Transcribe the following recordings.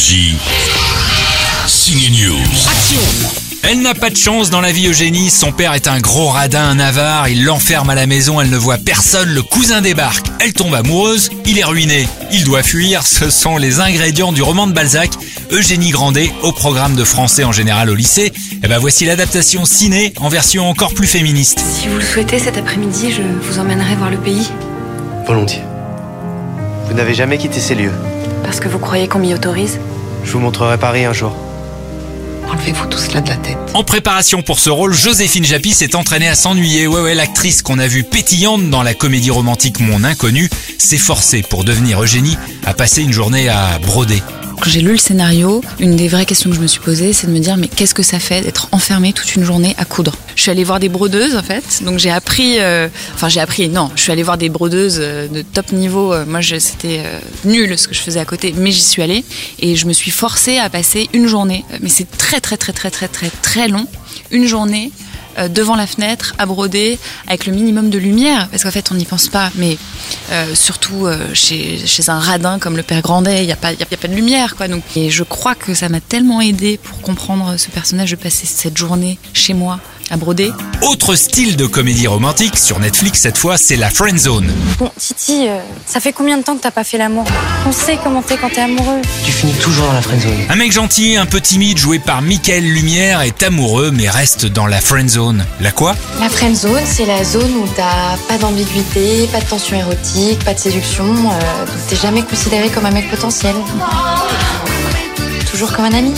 Énergie. Signe News. Elle n'a pas de chance dans la vie Eugénie, son père est un gros radin, un avare, il l'enferme à la maison, elle ne voit personne, le cousin débarque, elle tombe amoureuse, il est ruiné, il doit fuir, ce sont les ingrédients du roman de Balzac, Eugénie Grandet, au programme de français en général au lycée. Et ben voici l'adaptation ciné en version encore plus féministe. Si vous le souhaitez, cet après-midi, je vous emmènerai voir le pays. Volontiers. Vous n'avez jamais quitté ces lieux. Parce que vous croyez qu'on m'y autorise Je vous montrerai Paris un jour. Enlevez-vous tout cela de la tête. En préparation pour ce rôle, Joséphine Japy s'est entraînée à s'ennuyer. Ouais ouais, l'actrice qu'on a vue pétillante dans la comédie romantique Mon Inconnu s'est forcée pour devenir Eugénie à passer une journée à broder. Quand j'ai lu le scénario, une des vraies questions que je me suis posée, c'est de me dire mais qu'est-ce que ça fait d'être enfermé toute une journée à coudre? Je suis allée voir des brodeuses en fait, donc j'ai appris, euh, enfin j'ai appris, non, je suis allée voir des brodeuses euh, de top niveau. Euh, moi, c'était nul ce que je faisais à côté, mais j'y suis allée et je me suis forcée à passer une journée. Mais c'est très très très très très très très long, une journée devant la fenêtre à broder avec le minimum de lumière parce qu'en fait on n'y pense pas mais euh, surtout euh, chez, un radin comme le père Grandet il n'y a pas de lumière quoi donc. Et je crois que ça m'a tellement aidé pour comprendre ce personnage de passer cette journée chez moi à broder Autre style de comédie romantique sur Netflix cette fois, c'est la Friend Zone. Bon, Titi, euh, ça fait combien de temps que t'as pas fait l'amour? On sait comment t'es quand t'es amoureux. Tu finis toujours dans la friendzone. Un mec gentil, un peu timide, joué par Michael Lumière, est amoureux mais reste dans la friend zone. La quoi? La friend zone, c'est la zone où t'as pas d'ambiguïté, pas de tension érotique, pas de séduction, euh, donc t'es jamais considéré comme un mec potentiel. Toujours comme un ami.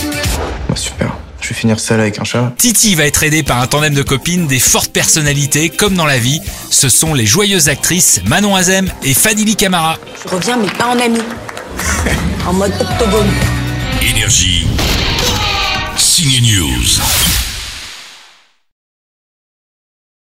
Bah, super. Je vais finir seul avec un chat. Titi va être aidé par un tandem de copines, des fortes personnalités, comme dans la vie. Ce sont les joyeuses actrices Manon Azem et Fadili Camara. Je reviens, mais pas en ami. en mode octogone. Énergie. Signe News.